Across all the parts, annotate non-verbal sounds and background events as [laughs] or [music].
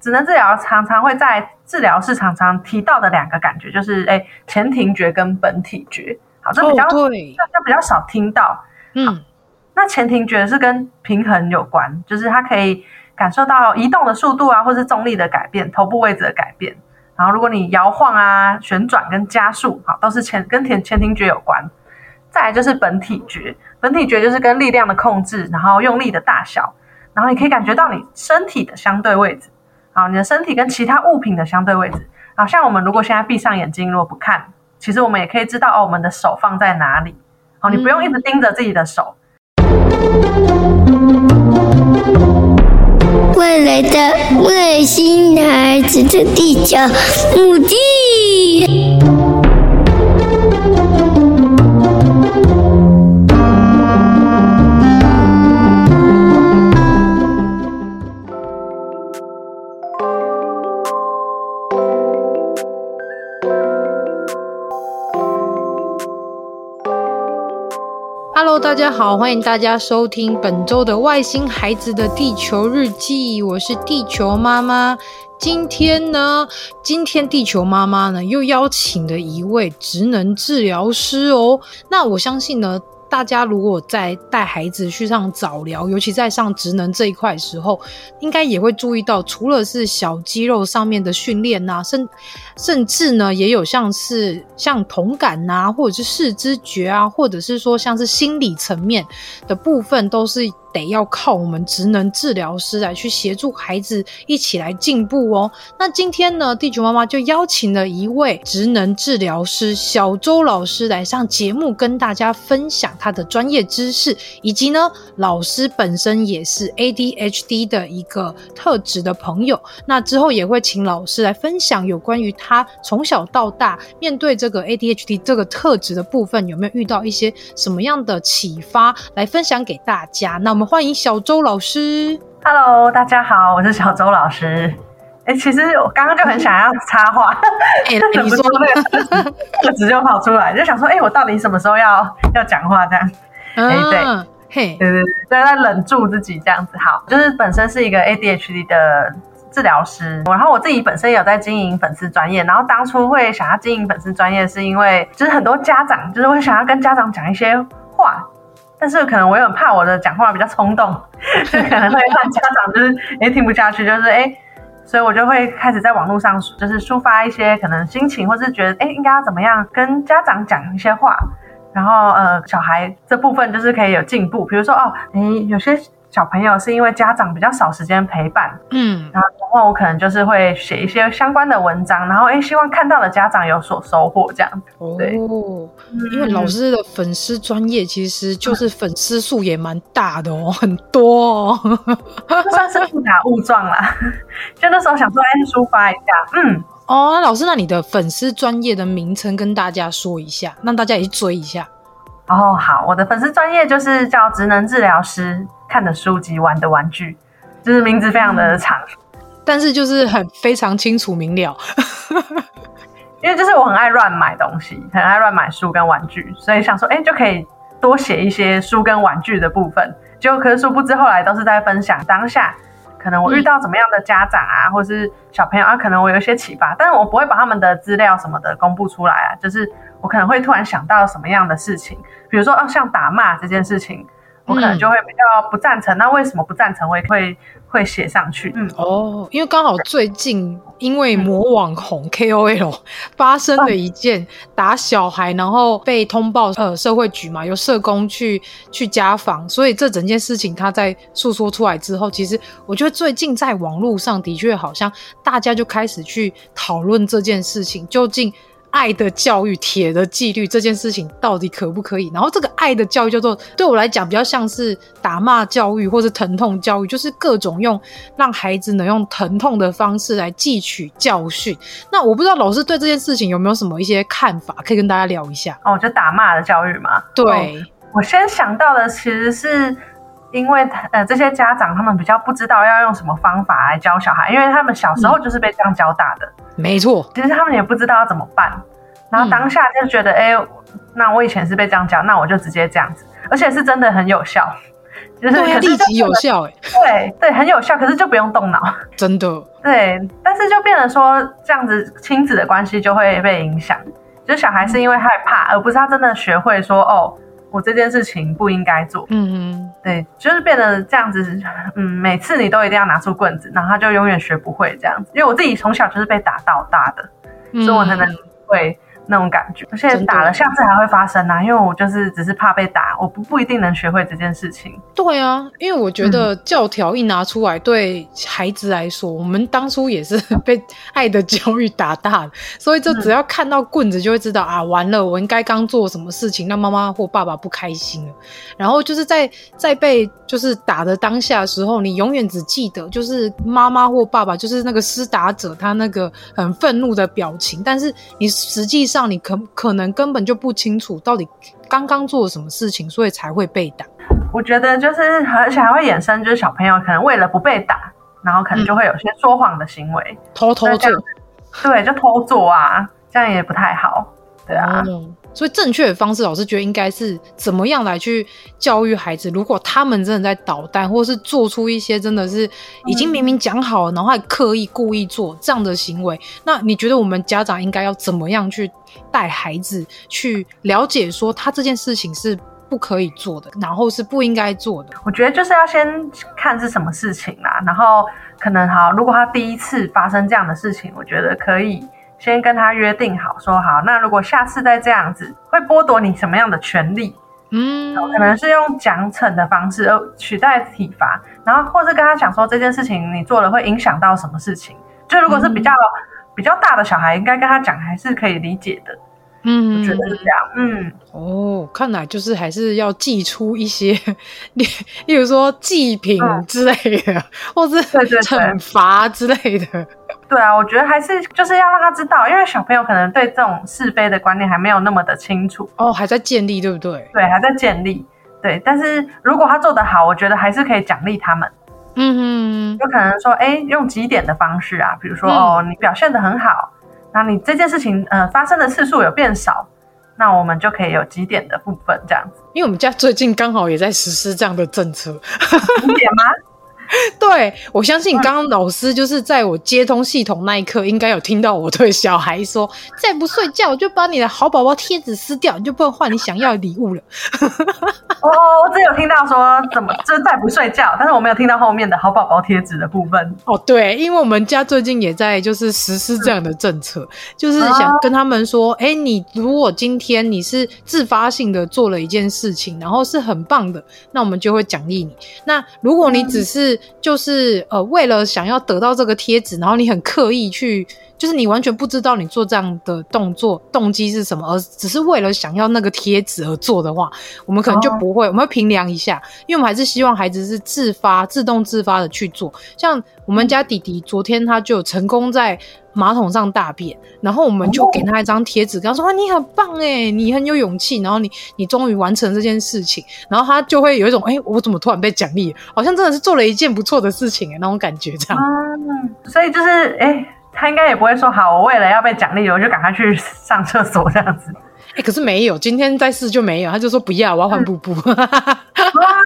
职能治疗常常会在治疗室常常提到的两个感觉，就是哎，前庭觉跟本体觉。好，这比较、这比较少听到。嗯，那前庭觉是跟平衡有关，就是它可以感受到移动的速度啊，或是重力的改变、头部位置的改变。然后，如果你摇晃啊、旋转跟加速，好，都是前跟前前庭觉有关。再来就是本体觉，本体觉就是跟力量的控制，然后用力的大小，然后你可以感觉到你身体的相对位置，好，你的身体跟其他物品的相对位置。好，像我们如果现在闭上眼睛，如果不看，其实我们也可以知道哦，我们的手放在哪里。好，你不用一直盯着自己的手。未来的外星孩子的地球母鸡。好，欢迎大家收听本周的《外星孩子的地球日记》，我是地球妈妈。今天呢，今天地球妈妈呢又邀请了一位职能治疗师哦。那我相信呢。大家如果在带孩子去上早疗，尤其在上职能这一块时候，应该也会注意到，除了是小肌肉上面的训练呐，甚甚至呢，也有像是像同感呐、啊，或者是视知觉啊，或者是说像是心理层面的部分，都是。得要靠我们职能治疗师来去协助孩子一起来进步哦。那今天呢，地球妈妈就邀请了一位职能治疗师小周老师来上节目，跟大家分享他的专业知识，以及呢，老师本身也是 ADHD 的一个特质的朋友。那之后也会请老师来分享有关于他从小到大面对这个 ADHD 这个特质的部分，有没有遇到一些什么样的启发，来分享给大家。那。我们欢迎小周老师。Hello，大家好，我是小周老师。哎，其实我刚刚就很想要插话，哎，你说那个个词就跑出来，就想说，哎，我到底什么时候要要讲话这样？哎、啊，对，嘿，对对对，在忍住自己这样子。好，就是本身是一个 ADHD 的治疗师，然后我自己本身也有在经营粉丝专业，然后当初会想要经营粉丝专业，是因为就是很多家长就是会想要跟家长讲一些话。但是可能我又很怕我的讲话比较冲动，[laughs] 就可能会让家长就是哎、欸、听不下去，就是哎、欸，所以我就会开始在网络上就是抒发一些可能心情，或是觉得哎、欸、应该要怎么样跟家长讲一些话，然后呃小孩这部分就是可以有进步，比如说哦，你、欸、有些。小朋友是因为家长比较少时间陪伴，嗯，然后我可能就是会写一些相关的文章，然后诶，希望看到的家长有所收获，这样。对，哦，因为老师的粉丝专业其实就是粉丝数也蛮大的哦，嗯、很多哦，算是误打误撞啦。[laughs] 就那时候想说，哎，抒发一下，嗯，哦，那老师，那你的粉丝专业的名称跟大家说一下，让大家也去追一下。哦，好，我的粉丝专业就是叫职能治疗师。看的书籍、玩的玩具，就是名字非常的长，嗯、但是就是很非常清楚明了。[laughs] 因为就是我很爱乱买东西，很爱乱买书跟玩具，所以想说，哎、欸，就可以多写一些书跟玩具的部分。结果可是殊不知，后来都是在分享当下，可能我遇到怎么样的家长啊，嗯、或是小朋友啊，可能我有一些启发，但是我不会把他们的资料什么的公布出来啊。就是我可能会突然想到什么样的事情，比如说，哦，像打骂这件事情。我可能就会比较不赞成，嗯、那为什么不赞成？我也会会写上去。嗯，哦，因为刚好最近因为某网红 KOL 发生了一件打小孩，然后被通报呃社会局嘛，由社工去去家访，所以这整件事情他在诉说出来之后，其实我觉得最近在网络上的确好像大家就开始去讨论这件事情究竟。爱的教育、铁的纪律这件事情到底可不可以？然后这个爱的教育叫做对我来讲比较像是打骂教育或是疼痛教育，就是各种用让孩子能用疼痛的方式来汲取教训。那我不知道老师对这件事情有没有什么一些看法，可以跟大家聊一下。哦，就打骂的教育嘛。对，哦，我先想到的其实是。因为呃，这些家长他们比较不知道要用什么方法来教小孩，因为他们小时候就是被这样教大的。嗯、没错，其实他们也不知道要怎么办，然后当下就觉得，哎、嗯欸，那我以前是被这样教，那我就直接这样子，而且是真的很有效。就是立即有效哎，对对，很有效，可是就不用动脑，真的。对，但是就变得说这样子亲子的关系就会被影响，就是小孩是因为害怕，而不是他真的学会说哦，我这件事情不应该做。嗯嗯，对，就是变得这样子，嗯，每次你都一定要拿出棍子，然后他就永远学不会这样子。因为我自己从小就是被打到大的，嗯、所以我才能会。那种感觉，而且打了，下次还会发生啊！因为我就是只是怕被打，我不不一定能学会这件事情。对啊，因为我觉得教条一拿出来，对孩子来说，嗯、我们当初也是 [laughs] 被爱的教育打大的，所以就只要看到棍子，就会知道、嗯、啊，完了，我应该刚做什么事情让妈妈或爸爸不开心了。然后就是在在被就是打的当下的时候，你永远只记得就是妈妈或爸爸就是那个施打者他那个很愤怒的表情，但是你实际上。让你可可能根本就不清楚到底刚刚做了什么事情，所以才会被打。我觉得就是，而且还会衍生，就是小朋友可能为了不被打，然后可能就会有些说谎的行为，嗯、偷偷做，对，就偷做啊，这样也不太好，对啊。嗯所以正确的方式，老师觉得应该是怎么样来去教育孩子？如果他们真的在捣蛋，或是做出一些真的是已经明明讲好了，然后还刻意故意做这样的行为，那你觉得我们家长应该要怎么样去带孩子去了解，说他这件事情是不可以做的，然后是不应该做的？我觉得就是要先看是什么事情啦，然后可能哈，如果他第一次发生这样的事情，我觉得可以。先跟他约定好，说好，那如果下次再这样子，会剥夺你什么样的权利？嗯，可能是用奖惩的方式而取代体罚，然后或是跟他讲说这件事情你做了会影响到什么事情。就如果是比较、嗯、比较大的小孩，应该跟他讲还是可以理解的。嗯，我觉得是这样。嗯，哦，看来就是还是要祭出一些，[laughs] 例例如说祭品之类的，嗯、[laughs] 或是惩罚之类的。对啊，我觉得还是就是要让他知道，因为小朋友可能对这种是非的观念还没有那么的清楚哦，还在建立，对不对？对，还在建立。对，但是如果他做得好，我觉得还是可以奖励他们。嗯哼，有可能说，哎，用几点的方式啊，比如说，嗯、哦，你表现得很好，那你这件事情，呃，发生的次数有变少，那我们就可以有几点的部分这样子。因为我们家最近刚好也在实施这样的政策，几点吗？[laughs] 对，我相信刚刚老师就是在我接通系统那一刻，应该有听到我对小孩说：“再不睡觉，我就把你的好宝宝贴纸撕掉，你就不能换你想要的礼物了。”哦，我只有听到说怎么就再不睡觉，但是我没有听到后面的好宝宝贴纸的部分。哦，对，因为我们家最近也在就是实施这样的政策，就是想跟他们说：“哎、哦，你如果今天你是自发性的做了一件事情，然后是很棒的，那我们就会奖励你。那如果你只是……”就是呃，为了想要得到这个贴纸，然后你很刻意去，就是你完全不知道你做这样的动作动机是什么，而只是为了想要那个贴纸而做的话，我们可能就不会，我们会评量一下，因为我们还是希望孩子是自发、自动自发的去做。像我们家弟弟昨天他就成功在马桶上大便，然后我们就给他一张贴纸，跟他说：“哇，你很棒诶，你很有勇气，然后你你终于完成这件事情。”然后他就会有一种：“哎，我怎么突然被奖励？好像真的是做了一件不错的事情诶，那种感觉这样。”嗯，所以就是哎，他应该也不会说：“好，我为了要被奖励，我就赶快去上厕所这样子。”哎，可是没有，今天再试就没有，他就说：“不要，我要换布布。嗯”哇，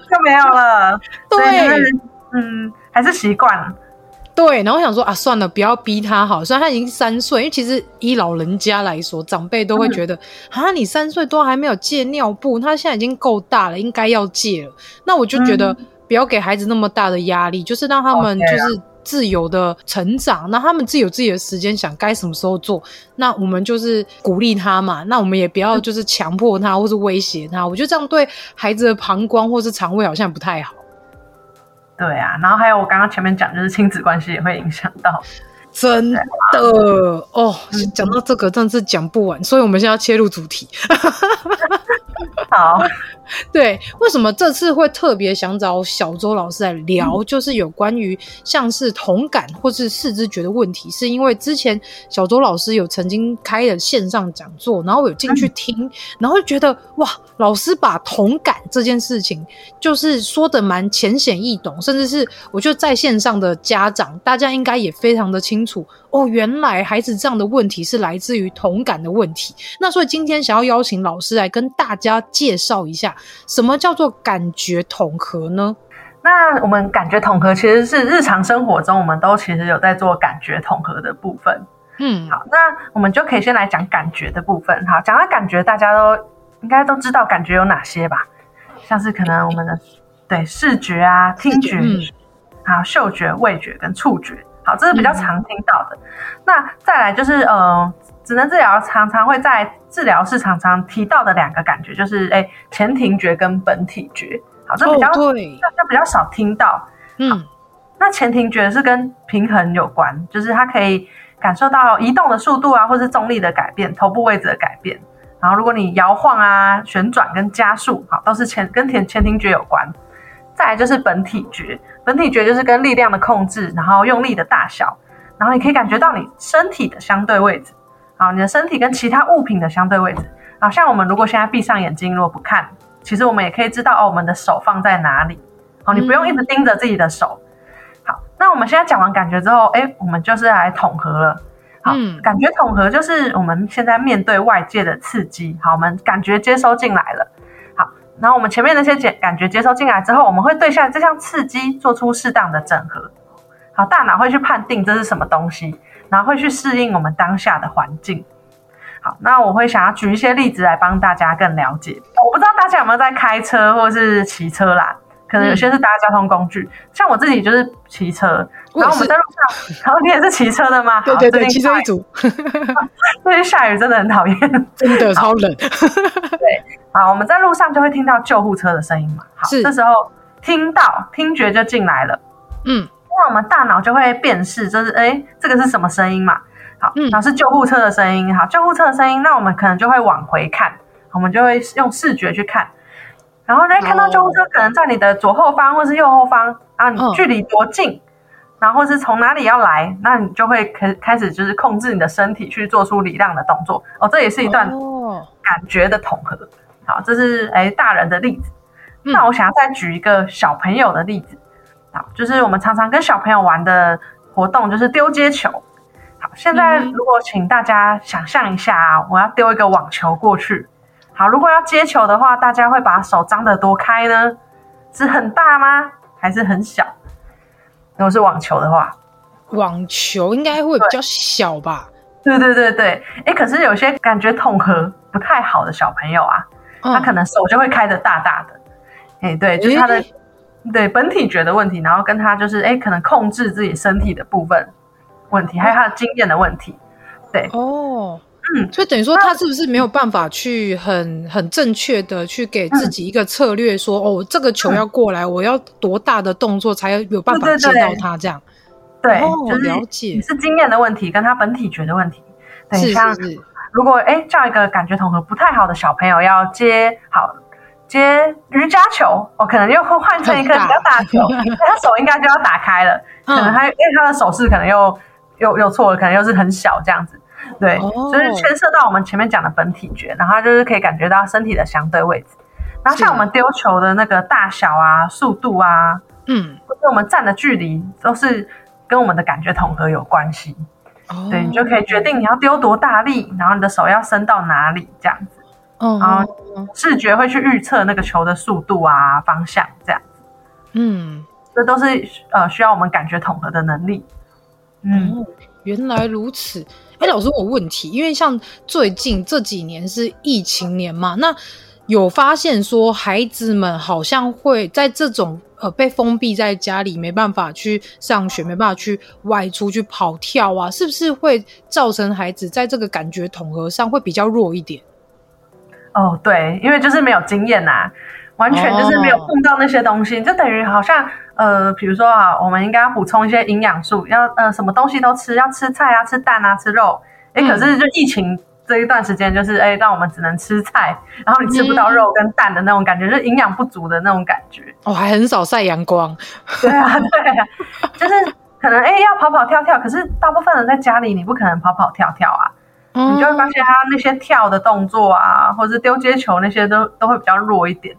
就没有了。[laughs] 对，嗯，还是习惯了。对，然后我想说啊，算了，不要逼他好。虽然他已经三岁，因为其实以老人家来说，长辈都会觉得啊，你三岁多还没有戒尿布，他现在已经够大了，应该要戒了。那我就觉得不要给孩子那么大的压力，就是让他们就是自由的成长，那他们自己有自己的时间，想该什么时候做，那我们就是鼓励他嘛。那我们也不要就是强迫他或是威胁他，我觉得这样对孩子的膀胱或是肠胃好像不太好。对啊，然后还有我刚刚前面讲，就是亲子关系也会影响到，真的哦。讲到这个，真的是讲不完，所以我们现在要切入主题。好。[laughs] 对，为什么这次会特别想找小周老师来聊？嗯、就是有关于像是同感或是视知觉的问题，是因为之前小周老师有曾经开了线上讲座，然后我有进去听，嗯、然后觉得哇，老师把同感这件事情就是说的蛮浅显易懂，甚至是我觉得在线上的家长，大家应该也非常的清楚哦，原来孩子这样的问题是来自于同感的问题。那所以今天想要邀请老师来跟大家介绍一下。什么叫做感觉统合呢？那我们感觉统合其实是日常生活中，我们都其实有在做感觉统合的部分。嗯，好，那我们就可以先来讲感觉的部分。好，讲到感觉，大家都应该都知道感觉有哪些吧？像是可能我们的对视觉啊、听觉，还有、嗯、嗅觉、味觉跟触觉。好，这是比较常听到的。嗯、那再来就是呃，职能治疗常常会在治疗室常常提到的两个感觉，就是哎，前庭觉跟本体觉。好，这比较、这比较少听到。嗯，那前庭觉是跟平衡有关，就是它可以感受到移动的速度啊，或是重力的改变、头部位置的改变。然后如果你摇晃啊、旋转跟加速，好，都是前跟前前庭觉有关。再来就是本体觉，本体觉就是跟力量的控制，然后用力的大小，然后你可以感觉到你身体的相对位置。好，你的身体跟其他物品的相对位置。好，像我们如果现在闭上眼睛，如果不看。其实我们也可以知道哦，我们的手放在哪里。好，你不用一直盯着自己的手。好，那我们现在讲完感觉之后，哎，我们就是来统合了。好，感觉统合就是我们现在面对外界的刺激，好，我们感觉接收进来了。好，然后我们前面那些感感觉接收进来之后，我们会对下这项刺激做出适当的整合。好，大脑会去判定这是什么东西，然后会去适应我们当下的环境。好，那我会想要举一些例子来帮大家更了解。我不知道大家有没有在开车或是骑车啦？可能有些是搭交通工具，嗯、像我自己就是骑车。然后我们在路上，然后你也是骑车的吗？对对对，骑车一组。[laughs] [laughs] 最近下雨真的很讨厌，[laughs] 真的超冷。对，好，我们在路上就会听到救护车的声音嘛。好，是这时候听到听觉就进来了。嗯，那我们大脑就会辨识，就是哎，这个是什么声音嘛？好，然后是救护车的声音。好，救护车的声音，那我们可能就会往回看，我们就会用视觉去看，然后呢，看到救护车可能在你的左后方或是右后方啊，你距离多近，然后是从哪里要来，那你就会开开始就是控制你的身体去做出礼让的动作。哦，这也是一段感觉的统合。好，这是哎大人的例子。那我想要再举一个小朋友的例子。好，就是我们常常跟小朋友玩的活动，就是丢接球。好现在，如果请大家想象一下啊，我要丢一个网球过去。好，如果要接球的话，大家会把手张得多开呢？是很大吗？还是很小？如果是网球的话，网球应该会比较小吧？对对对对，哎，可是有些感觉统合不太好的小朋友啊，他可能手就会开得大大的。哎，对，就是他的对本体觉的问题，然后跟他就是哎，可能控制自己身体的部分。问题还有他的经验的问题，对哦，嗯，所以等于说他是不是没有办法去很很正确的去给自己一个策略说，说、嗯、哦，这个球要过来，嗯、我要多大的动作才有办法接到他这样？对，就是了解是经验的问题，跟他本体觉的问题。对，像如果哎叫一个感觉统合不太好的小朋友要接好接瑜伽球，我、哦、可能又会换成一个 [laughs] 比较大球，[laughs] 大他手应该就要打开了，可能他因为他的手势可能又。又又错了，可能又是很小这样子，对，就、oh. 是牵涉到我们前面讲的本体觉，然后就是可以感觉到身体的相对位置。然后像我们丢球的那个大小啊、速度啊，嗯，或者我们站的距离，都是跟我们的感觉统合有关系。Oh. 对，你就可以决定你要丢多大力，然后你的手要伸到哪里这样子。Oh. 然后视觉会去预测那个球的速度啊、方向这样子。嗯，这都是呃需要我们感觉统合的能力。嗯，原来如此。哎，老师，我问题，因为像最近这几年是疫情年嘛，那有发现说孩子们好像会在这种呃被封闭在家里，没办法去上学，没办法去外出去跑跳啊，是不是会造成孩子在这个感觉统合上会比较弱一点？哦，对，因为就是没有经验呐、啊，完全就是没有碰到那些东西，哦、就等于好像。呃，比如说啊，我们应该要补充一些营养素，要呃什么东西都吃，要吃菜啊，吃蛋啊，吃肉。哎，可是就疫情这一段时间，就是哎，让我们只能吃菜，然后你吃不到肉跟蛋的那种感觉，嗯、就是营养不足的那种感觉。哦，还很少晒阳光。[laughs] 对啊，对啊，就是可能哎要跑跑跳跳，可是大部分人在家里，你不可能跑跑跳跳啊，嗯、你就会发现他那些跳的动作啊，或者是丢接球那些都都会比较弱一点。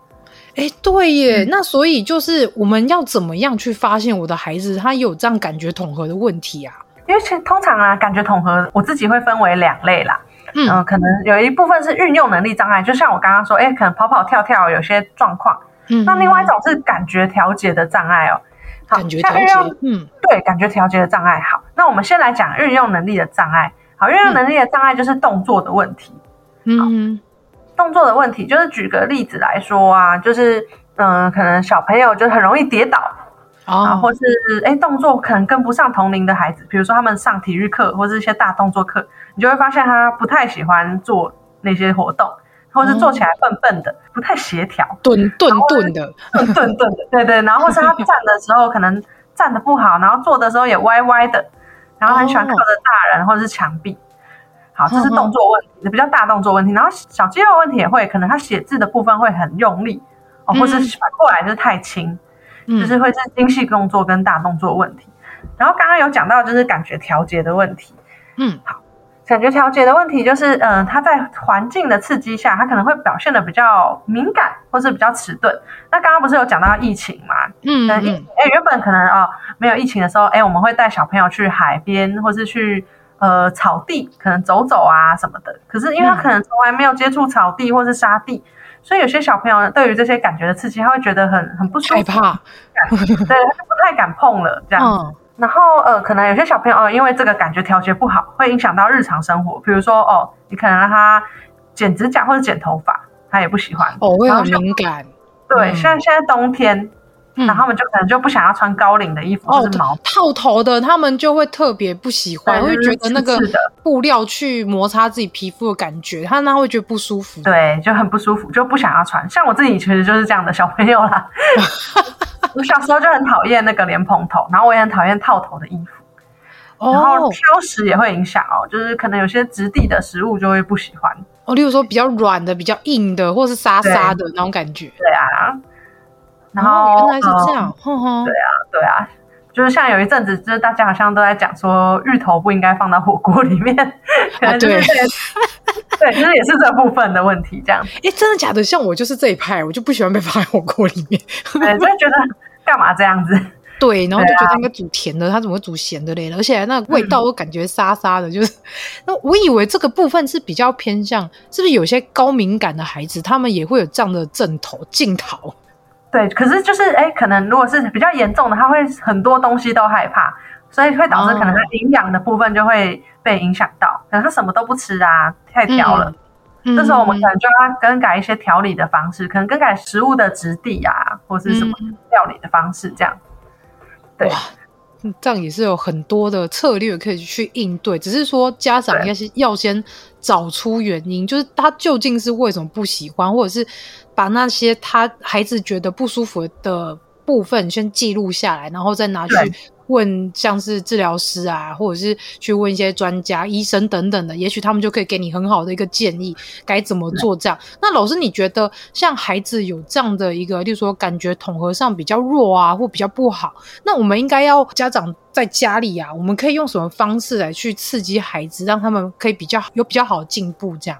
哎，对耶，嗯、那所以就是我们要怎么样去发现我的孩子他有这样感觉统合的问题啊？因为其实通常啊，感觉统合我自己会分为两类啦。嗯、呃，可能有一部分是运用能力障碍，就像我刚刚说，哎，可能跑跑跳跳有些状况。嗯，那另外一种是感觉调节的障碍哦。好，感觉调节，嗯，对，感觉调节的障碍。好，那我们先来讲运用能力的障碍。好，运动能力的障碍就是动作的问题。嗯，动作的问题就是举个例子来说啊，就是嗯、呃，可能小朋友就很容易跌倒。啊，或是哎，动作可能跟不上同龄的孩子，比如说他们上体育课或者一些大动作课，你就会发现他不太喜欢做那些活动，或是做起来笨笨的，不太协调，顿顿顿的，顿顿顿的，对对。然后或是他站的时候可能站的不好，然后坐的时候也歪歪的，然后很喜欢靠着大人或者是墙壁。好，这是动作问题，比较大动作问题。然后小肌肉问题也会，可能他写字的部分会很用力哦，或是反过来就是太轻。就是会是精细动作跟大动作问题，嗯、然后刚刚有讲到就是感觉调节的问题，嗯，好，感觉调节的问题就是，嗯、呃，他在环境的刺激下，他可能会表现的比较敏感，或是比较迟钝。那刚刚不是有讲到疫情嘛？嗯，哎、欸，原本可能啊、哦、没有疫情的时候，哎、欸，我们会带小朋友去海边，或是去呃草地，可能走走啊什么的。可是因为他可能从来没有接触草地或是沙地。所以有些小朋友对于这些感觉的刺激，他会觉得很很不舒服，害怕，对，他就不太敢碰了这样子。嗯、然后呃，可能有些小朋友哦，因为这个感觉调节不好，会影响到日常生活。比如说哦，你可能让他剪指甲或者剪头发，他也不喜欢。哦，会很敏感。对，像、嗯、现在冬天。然后他们就可能就不想要穿高领的衣服，就是毛套头的，他们就会特别不喜欢，会觉得那个布料去摩擦自己皮肤的感觉，他那会觉得不舒服。对，就很不舒服，就不想要穿。像我自己其实就是这样的小朋友啦。[laughs] 我小时候就很讨厌那个莲蓬头，然后我也很讨厌套头的衣服。然后挑食也会影响哦，就是可能有些质地的食物就会不喜欢。哦，例如说比较软的、比较硬的，或是沙沙的那种感觉。对啊。然后、哦、原来是这样，嗯、呵呵对啊，对啊，就是像有一阵子，就是大家好像都在讲说，芋头不应该放到火锅里面，[laughs] 可能就是、啊、对，对，就是也是这部分的问题，这样。哎，真的假的？像我就是这一派，我就不喜欢被放在火锅里面，对，就觉得干嘛这样子？[laughs] 对，然后就觉得应该煮甜的，它怎么会煮咸的嘞？而且那个味道我感觉沙沙的，就是。[laughs] 那我以为这个部分是比较偏向，是不是有些高敏感的孩子，他们也会有这样的症头镜头？对，可是就是哎，可能如果是比较严重的，他会很多东西都害怕，所以会导致可能他营养的部分就会被影响到，可能他什么都不吃啊，太挑了。嗯、这时候我们可能就要更改一些调理的方式，可能更改食物的质地啊，或是什么料理的方式这样。对。这样也是有很多的策略可以去应对，只是说家长应该是要先找出原因，就是他究竟是为什么不喜欢，或者是把那些他孩子觉得不舒服的部分先记录下来，然后再拿去。问像是治疗师啊，或者是去问一些专家、医生等等的，也许他们就可以给你很好的一个建议，该怎么做这样。那老师，你觉得像孩子有这样的一个，例如说感觉统合上比较弱啊，或比较不好，那我们应该要家长在家里啊，我们可以用什么方式来去刺激孩子，让他们可以比较有比较好的进步这样？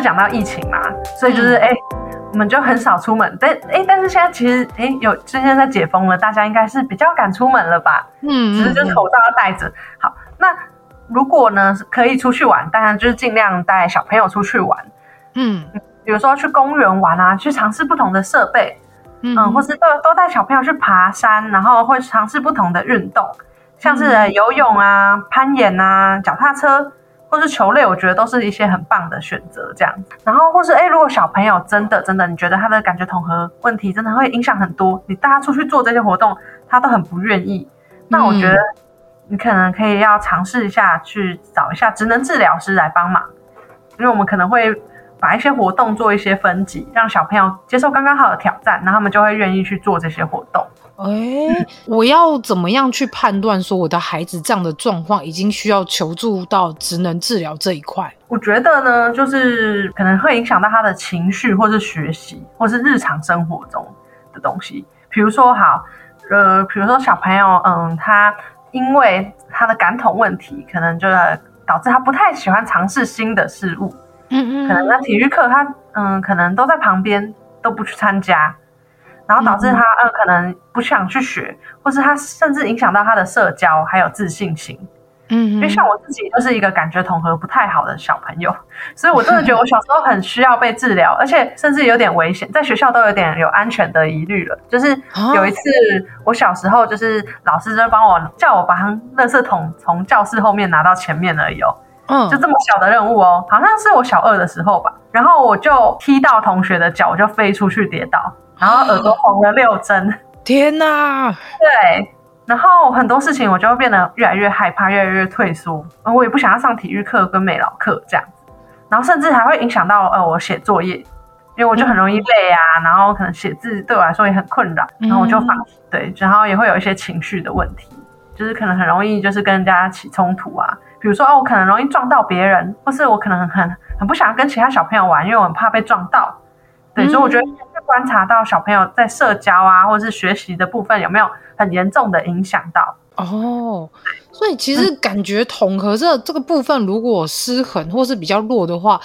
讲到疫情嘛，所以就是哎、嗯欸，我们就很少出门。但哎、欸，但是现在其实哎、欸，有今天在解封了，大家应该是比较敢出门了吧？嗯，只是就是口罩要戴着。好，那如果呢可以出去玩，当然就是尽量带小朋友出去玩。嗯，比如说去公园玩啊，去尝试不同的设备，嗯，嗯，或是都都带小朋友去爬山，然后会尝试不同的运动，像是游泳啊、攀岩啊、脚踏车。或是球类，我觉得都是一些很棒的选择，这样。然后或是哎，如果小朋友真的真的，你觉得他的感觉统合问题真的会影响很多，你带他出去做这些活动，他都很不愿意。那我觉得你可能可以要尝试一下，去找一下职能治疗师来帮忙，因为我们可能会把一些活动做一些分级，让小朋友接受刚刚好的挑战，然后他们就会愿意去做这些活动。哎、欸，我要怎么样去判断说我的孩子这样的状况已经需要求助到职能治疗这一块？我觉得呢，就是可能会影响到他的情绪，或是学习，或是日常生活中的东西。比如说，好，呃，比如说小朋友，嗯，他因为他的感统问题，可能就导致他不太喜欢尝试新的事物。嗯嗯，可能在体育课，他嗯，可能都在旁边，都不去参加。然后导致他呃可能不想去学，或是他甚至影响到他的社交还有自信心。嗯，因为像我自己就是一个感觉统合不太好的小朋友，所以我真的觉得我小时候很需要被治疗，而且甚至有点危险，在学校都有点有安全的疑虑了。就是有一次我小时候，就是老师就帮我叫我把垃圾桶从教室后面拿到前面而已哦，嗯，就这么小的任务哦，好像是我小二的时候吧，然后我就踢到同学的脚，我就飞出去跌倒。然后耳朵红了六针，天哪！对，然后很多事情我就会变得越来越害怕，越来越退缩。我也不想要上体育课跟美劳课这样，然后甚至还会影响到呃我写作业，因为我就很容易累啊，然后可能写字对我来说也很困扰，然后我就放弃。对，然后也会有一些情绪的问题，就是可能很容易就是跟人家起冲突啊，比如说哦，我可能容易撞到别人，或是我可能很很不想跟其他小朋友玩，因为我很怕被撞到。对，所以我觉得。观察到小朋友在社交啊，或者是学习的部分有没有很严重的影响到？哦，所以其实感觉统合这这个部分如果失衡或是比较弱的话，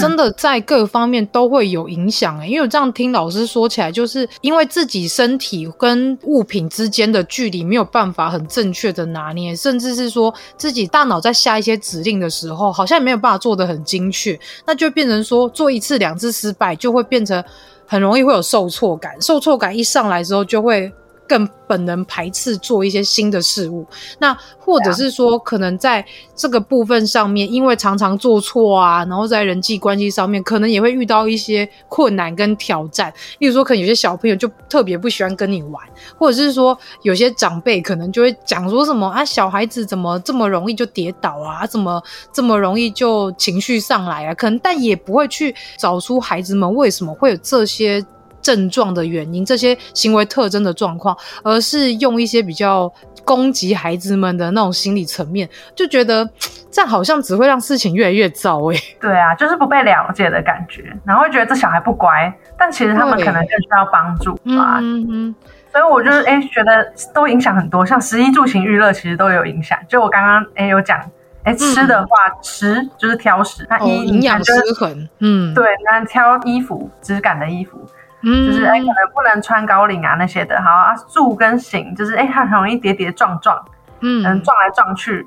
真的在各方面都会有影响诶。因为我这样听老师说起来，就是因为自己身体跟物品之间的距离没有办法很正确的拿捏，甚至是说自己大脑在下一些指令的时候，好像也没有办法做得很精确，那就变成说做一次两次失败，就会变成。很容易会有受挫感，受挫感一上来之后，就会更本能排斥做一些新的事物。那或者是说，可能在这个部分上面，因为常常做错啊，然后在人际关系上面，可能也会遇到一些困难跟挑战。例如说，可能有些小朋友就特别不喜欢跟你玩，或者是说，有些长辈可能就会讲说什么啊，小孩子怎么这么容易就跌倒啊，怎么这么容易就情绪上来啊？可能但也不会去找出孩子们为什么会有这些症状的原因，这些行为特征的状况，而是用一些比较。攻击孩子们的那种心理层面，就觉得 [tsk] 这样好像只会让事情越来越糟哎。对啊，就是不被了解的感觉，然后会觉得这小孩不乖，但其实他们可能更需要帮助啊。嗯嗯。所以我就是哎，觉得都影响很多，像食衣住行娱乐其实都有影响。就我刚刚哎有讲，哎吃的话，吃就是挑食，那衣营养失衡。嗯，对，那挑衣服质感的衣服。嗯，就是哎，可能不能穿高领啊那些的，好啊，住跟行就是哎，它很容易跌跌撞撞，嗯，撞来撞去，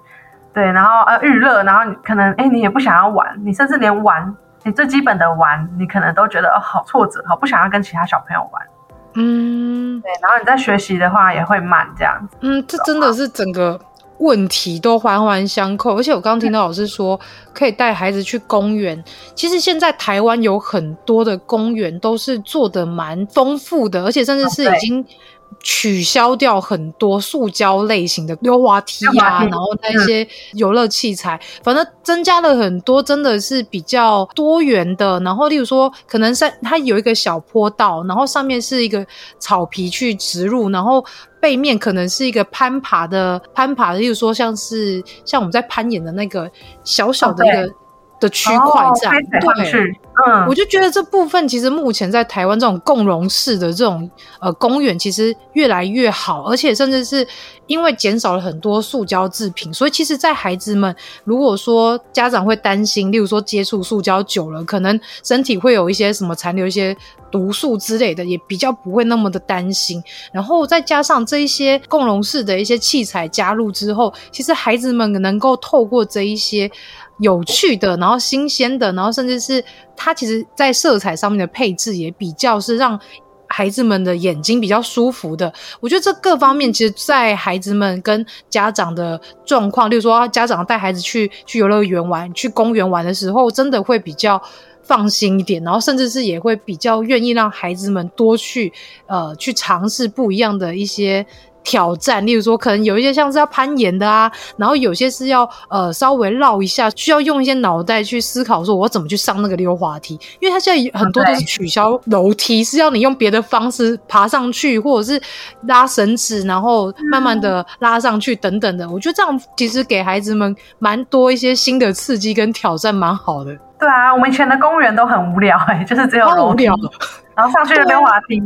对，然后呃，娱乐，然后你可能哎，你也不想要玩，你甚至连玩，你最基本的玩，你可能都觉得哦，好挫折，好不想要跟其他小朋友玩，嗯，对，然后你在学习的话也会慢这样子，嗯，这真的是整个。问题都环环相扣，而且我刚刚听到老师说可以带孩子去公园。其实现在台湾有很多的公园都是做的蛮丰富的，而且甚至是已经取消掉很多塑胶类型的溜滑梯啊，然后那些游乐器材，反正增加了很多，真的是比较多元的。然后例如说，可能在它有一个小坡道，然后上面是一个草皮去植入，然后。背面可能是一个攀爬的攀爬的，例如说像是像我们在攀岩的那个小小的一个的区块这样，对，嗯，我就觉得这部分其实目前在台湾这种共融式的这种呃公园其实越来越好，而且甚至是因为减少了很多塑胶制品，所以其实，在孩子们如果说家长会担心，例如说接触塑胶久了，可能身体会有一些什么残留一些毒素之类的，也比较不会那么的担心。然后再加上这一些共融式的一些器材加入之后，其实孩子们能够透过这一些有趣的，然后新鲜的，然后甚至是它其实在色彩上面的配置也比较是让。孩子们的眼睛比较舒服的，我觉得这各方面其实，在孩子们跟家长的状况，例如说家长带孩子去去游乐园玩、去公园玩的时候，真的会比较放心一点，然后甚至是也会比较愿意让孩子们多去呃去尝试不一样的一些。挑战，例如说，可能有一些像是要攀岩的啊，然后有些是要呃稍微绕一下，需要用一些脑袋去思考，说我怎么去上那个溜滑梯，因为它现在很多都是取消楼梯，是要你用别的方式爬上去，或者是拉绳子，然后慢慢的拉上去等等的。我觉得这样其实给孩子们蛮多一些新的刺激跟挑战，蛮好的。对啊，我们以前的公园都很无聊哎、欸，就是只有楼梯，然后上去的溜滑梯。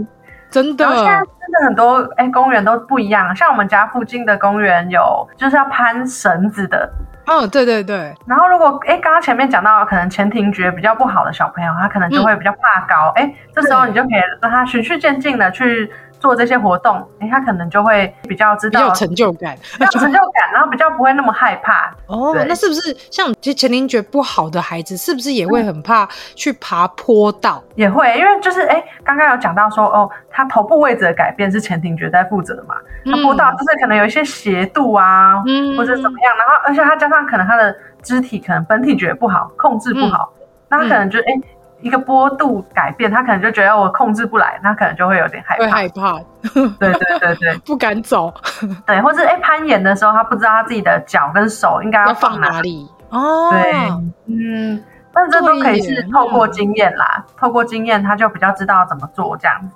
真的，然后现在真的很多哎、欸，公园都不一样。像我们家附近的公园有，就是要攀绳子的。嗯，对对对。然后如果哎，刚刚前面讲到可能前庭觉比较不好的小朋友，他可能就会比较怕高。哎、嗯，这时候你就可以让他循序渐进的去。做这些活动，哎，他可能就会比较知道，有成就感，有成就感，然后比较不会那么害怕。哦，那是不是像其实前庭觉不好的孩子，是不是也会很怕去爬坡道？嗯、也会，因为就是哎，刚刚有讲到说，哦，他头部位置的改变是前庭觉在负责的嘛？那、嗯、坡道就是可能有一些斜度啊，嗯，或者怎么样，然后而且他加上可能他的肢体可能本体觉不好，控制不好，嗯、那他可能就哎。嗯一个波度改变，他可能就觉得我控制不来，他可能就会有点害怕。会害怕，对对对对，[laughs] 不敢走。对，或是哎、欸、攀岩的时候，他不知道他自己的脚跟手应该要放哪里。哦，对，嗯，但是这都可以是透过经验啦，透过经验他就比较知道怎么做这样子。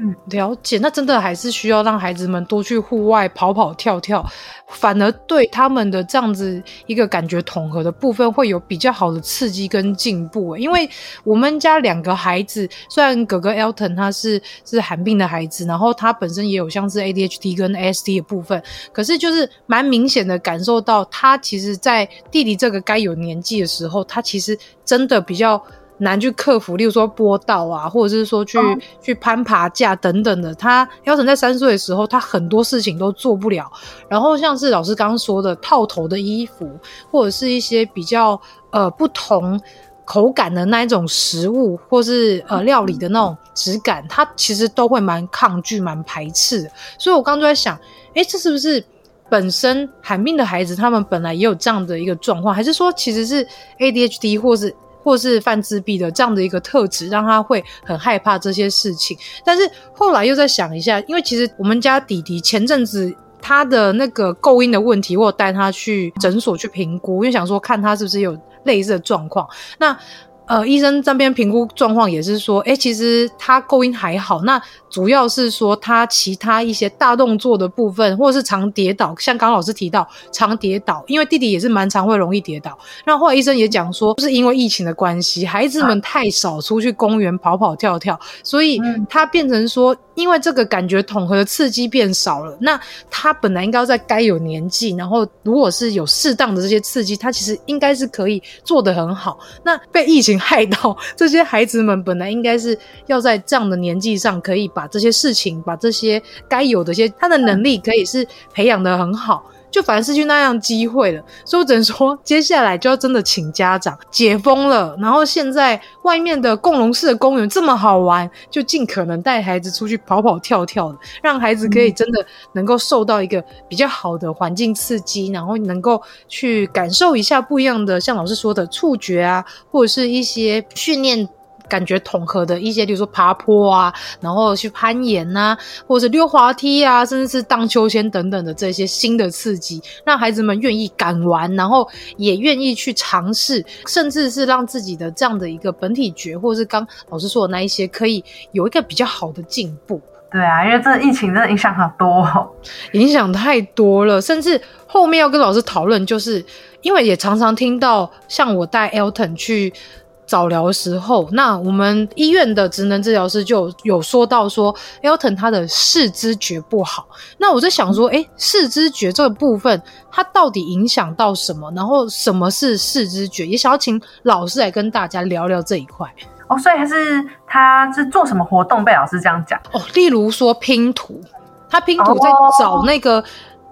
嗯，了解。那真的还是需要让孩子们多去户外跑跑跳跳，反而对他们的这样子一个感觉统合的部分会有比较好的刺激跟进步。因为我们家两个孩子，虽然哥哥 Elton 他是是寒病的孩子，然后他本身也有像是 ADHD 跟 ASD 的部分，可是就是蛮明显的感受到他其实，在弟弟这个该有年纪的时候，他其实真的比较。难去克服，例如说波道啊，或者是说去、哦、去攀爬架等等的。他 Elton 在三岁的时候，他很多事情都做不了。然后像是老师刚刚说的套头的衣服，或者是一些比较呃不同口感的那一种食物，或是呃料理的那种质感，他其实都会蛮抗拒、蛮排斥的。所以我刚刚就在想，诶，这是不是本身罕病的孩子他们本来也有这样的一个状况，还是说其实是 ADHD 或是？或是犯自闭的这样的一个特质，让他会很害怕这些事情。但是后来又在想一下，因为其实我们家弟弟前阵子他的那个构音的问题，我有带他去诊所去评估，因为想说看他是不是有类似的状况。那呃，医生这边评估状况也是说，哎，其实他构音还好。那主要是说他其他一些大动作的部分，或者是常跌倒，像刚刚老师提到常跌倒，因为弟弟也是蛮常会容易跌倒。那后来医生也讲说，就是因为疫情的关系，孩子们太少出去公园跑跑跳跳，所以他变成说，因为这个感觉统合的刺激变少了。那他本来应该要在该有年纪，然后如果是有适当的这些刺激，他其实应该是可以做得很好。那被疫情害到这些孩子们，本来应该是要在这样的年纪上，可以把这些事情，把这些该有的一些他的能力，可以是培养的很好。就反而失去那样机会了，所以我只能说，接下来就要真的请家长解封了，然后现在外面的共融式的公园这么好玩，就尽可能带孩子出去跑跑跳跳的，让孩子可以真的能够受到一个比较好的环境刺激，然后能够去感受一下不一样的，像老师说的触觉啊，或者是一些训练。感觉统合的一些，比如说爬坡啊，然后去攀岩啊，或者溜滑梯啊，甚至是荡秋千等等的这些新的刺激，让孩子们愿意敢玩，然后也愿意去尝试，甚至是让自己的这样的一个本体觉，或者是刚老师说的那一些，可以有一个比较好的进步。对啊，因为这疫情真的影响很多，影响太多了，甚至后面要跟老师讨论，就是因为也常常听到，像我带 Elton 去。早疗的时候，那我们医院的职能治疗师就有说到说，Elton 他的视知觉不好。那我在想说，哎，视知觉这个部分，它到底影响到什么？然后什么是视知觉？也想要请老师来跟大家聊聊这一块。哦，所以还是他是做什么活动被老师这样讲？哦，例如说拼图，他拼图在找那个。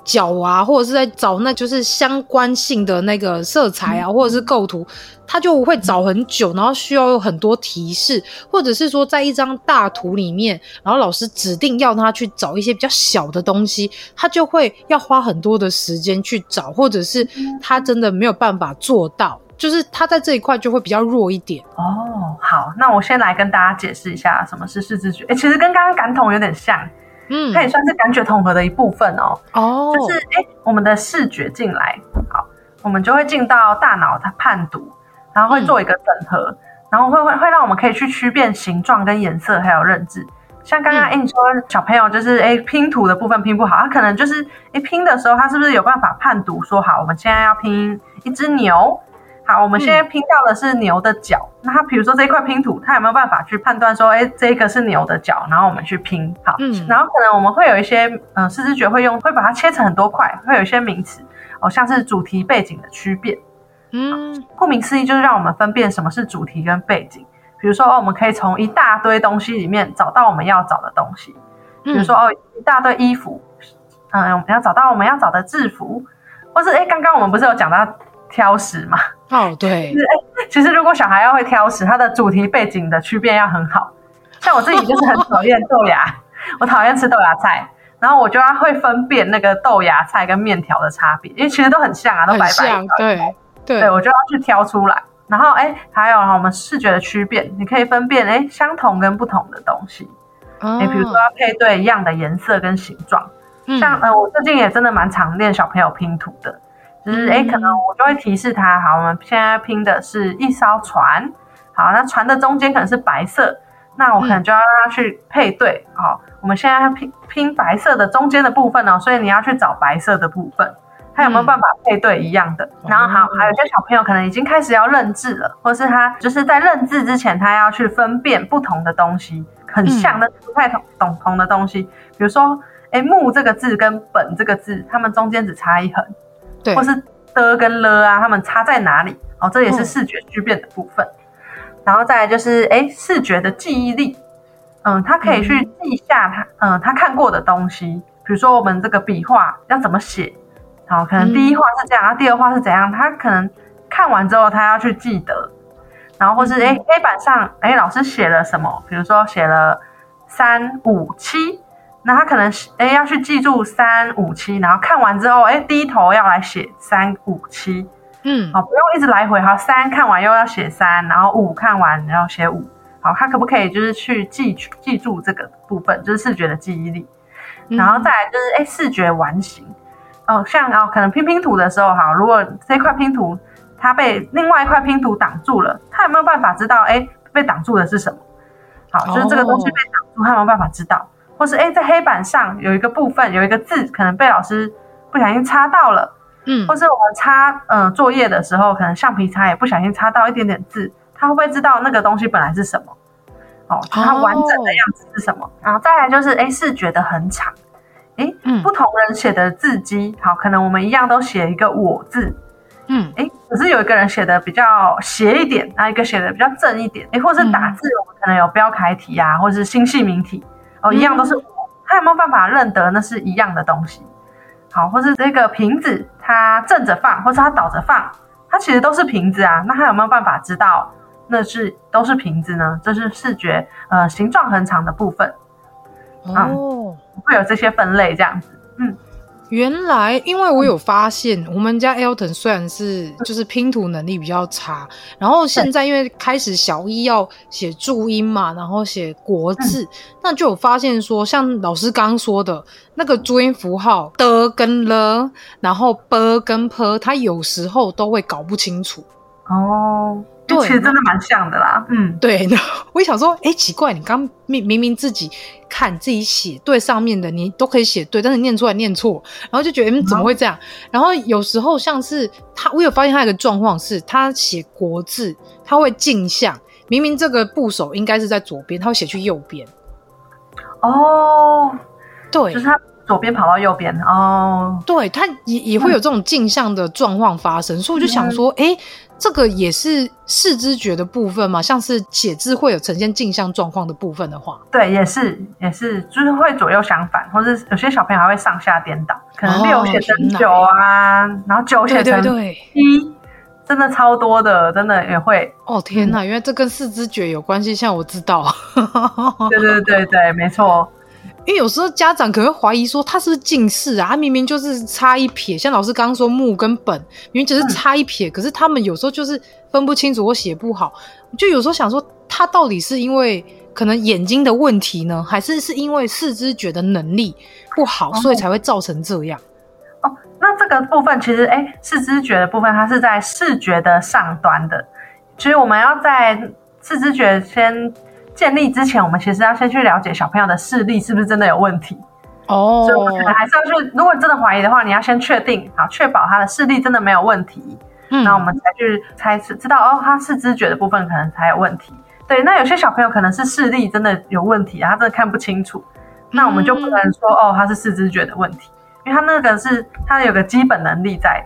角啊，或者是在找那就是相关性的那个色彩啊，或者是构图，他就会找很久，然后需要有很多提示，或者是说在一张大图里面，然后老师指定要他去找一些比较小的东西，他就会要花很多的时间去找，或者是他真的没有办法做到，就是他在这一块就会比较弱一点。哦，好，那我先来跟大家解释一下什么是视知觉。哎，其实跟刚刚感统有点像。嗯，它也算是感觉统合的一部分哦。哦，就是哎、欸，我们的视觉进来，好，我们就会进到大脑它判读，然后会做一个整合，嗯、然后会会会让我们可以去区辨形状跟颜色，还有认知。像刚刚哎，你说小朋友就是哎、欸、拼图的部分拼不好，他可能就是哎、欸、拼的时候，他是不是有办法判读说好，我们现在要拼一只牛。好，我们现在拼到的是牛的脚。嗯、那它比如说这一块拼图，它有没有办法去判断说，哎，这个是牛的脚？然后我们去拼。好，嗯，然后可能我们会有一些，嗯、呃，视知觉会用，会把它切成很多块，会有一些名词，哦，像是主题背景的区别。嗯，顾名思义就是让我们分辨什么是主题跟背景。比如说，哦，我们可以从一大堆东西里面找到我们要找的东西。比如说，哦，一大堆衣服，嗯，我们要找到我们要找的制服，或是，哎，刚刚我们不是有讲到挑食嘛？哦，对，其实如果小孩要会挑食，他的主题背景的区别要很好。像我自己就是很讨厌豆芽，[laughs] 我讨厌吃豆芽菜，然后我就要会分辨那个豆芽菜跟面条的差别，因为其实都很像啊，都白白的。对对，对我就要去挑出来。然后哎，还有我们视觉的区别，你可以分辨哎相同跟不同的东西。哎，比如说要配对一样的颜色跟形状。像呃，我最近也真的蛮常练小朋友拼图的。就是哎，可能我就会提示他，好，我们现在拼的是一艘船，好，那船的中间可能是白色，那我可能就要让他去配对，好，我们现在要拼拼白色的中间的部分哦，所以你要去找白色的部分，他有没有办法配对一样的？嗯、然后好，还有些小朋友可能已经开始要认字了，或是他就是在认字之前，他要去分辨不同的东西，很像的不太同懂同的东西，比如说，哎，木这个字跟本这个字，它们中间只差一横。对或是的跟了啊，他们差在哪里？哦，这也是视觉巨变的部分。嗯、然后再来就是，哎，视觉的记忆力，嗯，他可以去记下他，嗯，他看过的东西。比如说我们这个笔画要怎么写，好，可能第一画是这样，然后、嗯、第二画是怎样，他可能看完之后他要去记得。然后或是哎，黑板上哎，老师写了什么？比如说写了三五七。那他可能哎要去记住三五七，然后看完之后哎低头要来写三五七，嗯，好，不用一直来回，好，三看完又要写三，然后五看完然后写五，好，他可不可以就是去记记住这个部分，就是视觉的记忆力，然后再来就是哎视觉完形，哦，像哦可能拼拼图的时候哈，如果这块拼图它被另外一块拼图挡住了，他有没有办法知道哎被挡住的是什么？好，就是这个东西被挡住，他有没有办法知道？或是哎，在黑板上有一个部分有一个字，可能被老师不小心擦到了，嗯，或是我们擦嗯、呃、作业的时候，可能橡皮擦也不小心擦到一点点字，他会不会知道那个东西本来是什么？哦，它完整的样子是什么？哦、然后再来就是哎，视觉的很长，哎，嗯，不同人写的字迹，好，可能我们一样都写一个我字，嗯，哎，可是有一个人写的比较斜一点，那一个写的比较正一点，哎，或是打字，我们可能有标楷体啊，或是新细明体。哦，一样都是我，他有没有办法认得那是一样的东西？好，或是这个瓶子，它正着放，或是它倒着放，它其实都是瓶子啊。那他有没有办法知道那是都是瓶子呢？这是视觉呃形状很长的部分。哦，会有这些分类这样子，嗯。原来，因为我有发现，我们家 Elton 虽然是就是拼图能力比较差，然后现在因为开始小一要写注音嘛，然后写国字，那就有发现说，像老师刚说的那个注音符号的跟了，然后 b 跟 p，他有时候都会搞不清楚。哦，对，其实真的蛮像的啦。嗯，对。然后我想说，哎，奇怪，你刚明明明自己看自己写对上面的，你都可以写对，但是念出来念错，然后就觉得，嗯，怎么会这样？嗯、然后有时候像是他，我有发现他有一个状况是，他写国字，他会镜像，明明这个部首应该是在左边，他会写去右边。哦，对，就是他。左边跑到右边哦，对，他也也会有这种镜像的状况发生，嗯、所以我就想说，哎、嗯，这个也是视知觉的部分嘛，像是写字会有呈现镜像状况的部分的话，对，也是也是，就是会左右相反，或者有些小朋友还会上下颠倒，可能六写成九啊，哦、然后九写成一，真的超多的，真的也会。哦天哪，原来这跟视知觉有关系，像我知道，[laughs] 对对对对，没错。因为有时候家长可能会怀疑说他是不是近视啊？他明明就是差一撇，像老师刚刚说木跟本，明明只是差一撇，嗯、可是他们有时候就是分不清楚或写不好。就有时候想说，他到底是因为可能眼睛的问题呢，还是是因为视知觉的能力不好，所以才会造成这样？哦，那这个部分其实，哎，视知觉的部分它是在视觉的上端的，所以我们要在视知觉先。建立之前，我们其实要先去了解小朋友的视力是不是真的有问题哦，所以我们可能还是要去。如果真的怀疑的话，你要先确定啊，确保他的视力真的没有问题，嗯，那我们才去猜测知道哦，他视知觉的部分可能才有问题。对，那有些小朋友可能是视力真的有问题，他真的看不清楚，那我们就不能说哦，他是视知觉的问题，因为他那个是他有个基本能力在。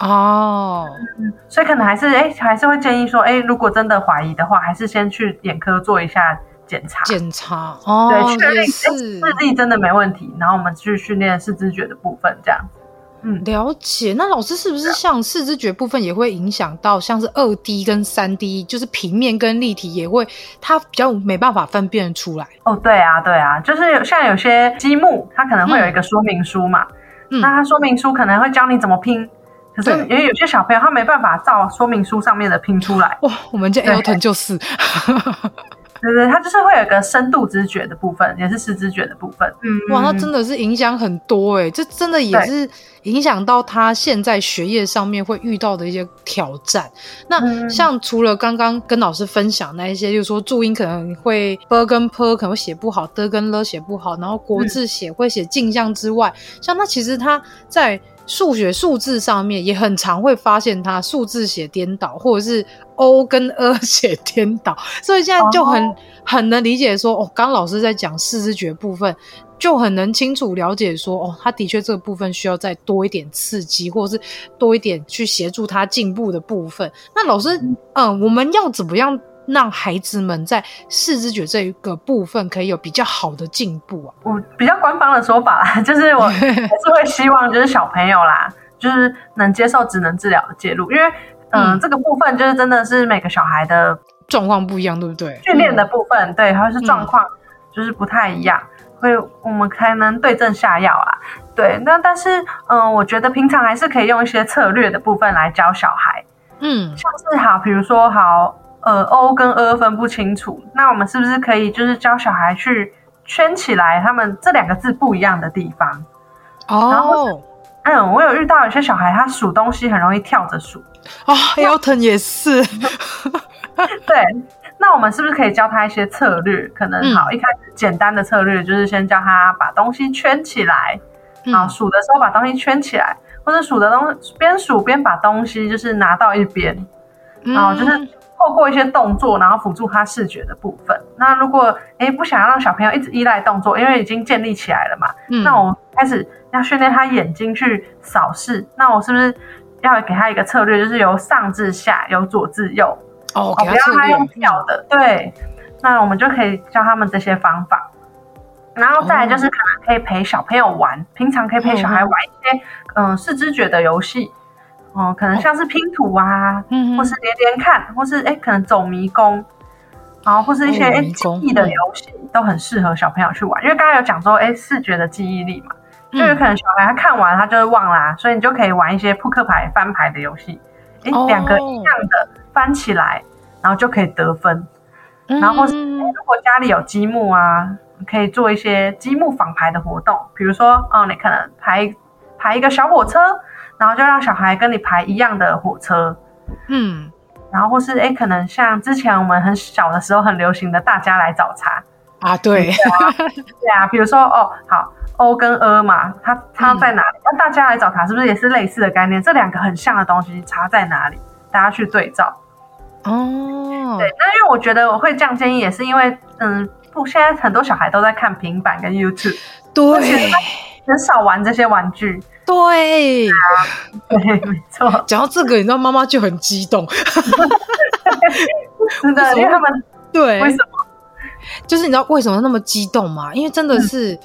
哦、嗯，所以可能还是哎，还是会建议说，哎，如果真的怀疑的话，还是先去眼科做一下检查。检查哦，对，确定视力真的没问题，然后我们去训练视知觉的部分，这样。嗯，了解。那老师是不是像视知觉部分也会影响到，像是二 D 跟三 D，就是平面跟立体也会，它比较没办法分辨出来。哦，对啊，对啊，就是有像有些积木，它可能会有一个说明书嘛，嗯、那它说明书可能会教你怎么拼。可是因为有些小朋友他没办法照说明书上面的拼出来。哇，我们家 Elton 就是，[laughs] 对对，他就是会有一个深度知觉的部分，也是视知觉的部分。嗯，哇，那真的是影响很多哎，这真的也是影响到他现在学业上面会遇到的一些挑战。那像除了刚刚跟老师分享那一些，就是说注音可能会 b 跟 p 可能会写不好，d 跟 l 写不好，然后国字写会写镜像之外，像他其实他在。数学数字上面也很常会发现它数字写颠倒，或者是 o 跟 [laughs] a 写颠倒，所以现在就很、oh. 很能理解说，哦，刚刚老师在讲视知觉部分，就很能清楚了解说，哦，他的确这个部分需要再多一点刺激，或者是多一点去协助他进步的部分。那老师，嗯、呃，我们要怎么样？让孩子们在视知觉这一个部分可以有比较好的进步啊！我比较官方的说法啦，[laughs] 就是我 [laughs] 还是会希望就是小朋友啦，就是能接受职能治疗的介入，因为嗯，嗯，这个部分就是真的是每个小孩的状况不一样，对不对？训练的部分，嗯、对，还是状况就是不太一样，所以、我们才能对症下药啊。对，那但是嗯，我觉得平常还是可以用一些策略的部分来教小孩，嗯，像是好，比如说好。呃，o 跟呃分不清楚，那我们是不是可以就是教小孩去圈起来，他们这两个字不一样的地方？哦，然后，嗯，我有遇到有些小孩，他数东西很容易跳着数。啊，Elton 也是。[laughs] 对，那我们是不是可以教他一些策略？可能好，嗯、一开始简单的策略就是先教他把东西圈起来，然后数的时候把东西圈起来，或者数的东边数边把东西就是拿到一边，然后就是。嗯透过一些动作，然后辅助他视觉的部分。那如果诶不想要让小朋友一直依赖动作，因为已经建立起来了嘛，嗯，那我们开始要训练他眼睛去扫视。那我是不是要给他一个策略，就是由上至下，由左至右？哦，不要让他用跳的。对，那我们就可以教他们这些方法。然后再来就是可能可以陪小朋友玩，平常可以陪小孩玩一些嗯视知觉的游戏。哦，可能像是拼图啊，嗯，或是连连看，或是哎、欸，可能走迷宫，然后或是一些哎记忆的游戏，都很适合小朋友去玩。因为刚刚有讲说，哎、欸，视觉的记忆力嘛，就有可能小孩他看完他就会忘啦、啊，所以你就可以玩一些扑克牌翻牌的游戏，哎、欸，两个一样的翻起来，然后就可以得分。然后或是、欸、如果家里有积木啊，可以做一些积木仿牌的活动，比如说哦，你可能排排一个小火车。然后就让小孩跟你排一样的火车，嗯，然后或是哎，可能像之前我们很小的时候很流行的大家来找茬啊，对，对啊，对啊，比如说哦，好，O 跟 A 嘛，它它在哪里？那、嗯、大家来找茬是不是也是类似的概念？这两个很像的东西差在哪里？大家去对照。哦，对，那因为我觉得我会这样建议，也是因为嗯，不，现在很多小孩都在看平板跟 YouTube，对，很少玩这些玩具。对，没错。讲到这个，你知道妈妈就很激动，[laughs] 真的，因为他们对，为什么？就是你知道为什么那么激动吗？因为真的是、嗯、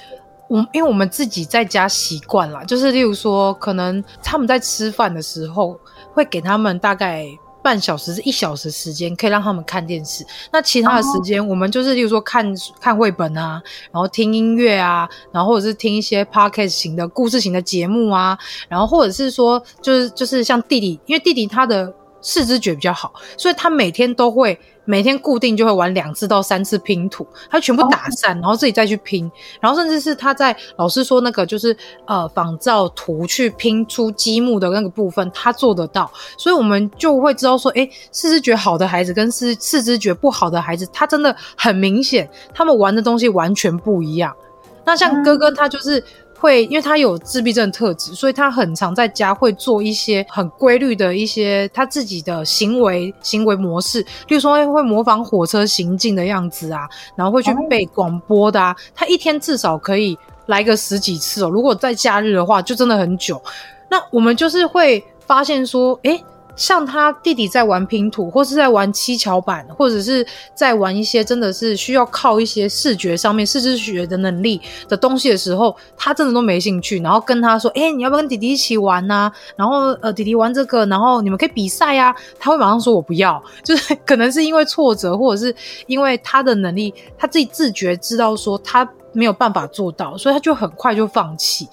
我，因为我们自己在家习惯了，就是例如说，可能他们在吃饭的时候会给他们大概。半小时至一小时时间可以让他们看电视，那其他的时间我们就是，例如说看看绘本啊，然后听音乐啊，然后或者是听一些 podcast 型的故事型的节目啊，然后或者是说，就是就是像弟弟，因为弟弟他的。视知觉比较好，所以他每天都会每天固定就会玩两次到三次拼图，他全部打散，然后自己再去拼，然后甚至是他在老师说那个就是呃仿照图去拼出积木的那个部分，他做得到，所以我们就会知道说，诶，视知觉好的孩子跟视视知觉不好的孩子，他真的很明显，他们玩的东西完全不一样。那像哥哥他就是。会，因为他有自闭症特质，所以他很常在家会做一些很规律的一些他自己的行为行为模式，例如说会模仿火车行进的样子啊，然后会去背广播的啊，他一天至少可以来个十几次哦。如果在假日的话，就真的很久。那我们就是会发现说，诶。像他弟弟在玩拼图，或是在玩七巧板，或者是在玩一些真的是需要靠一些视觉上面视知觉的能力的东西的时候，他真的都没兴趣。然后跟他说：“哎、你要不要跟弟弟一起玩啊？然后呃，弟弟玩这个，然后你们可以比赛啊。”他会马上说：“我不要。”就是可能是因为挫折，或者是因为他的能力，他自己自觉知道说他没有办法做到，所以他就很快就放弃。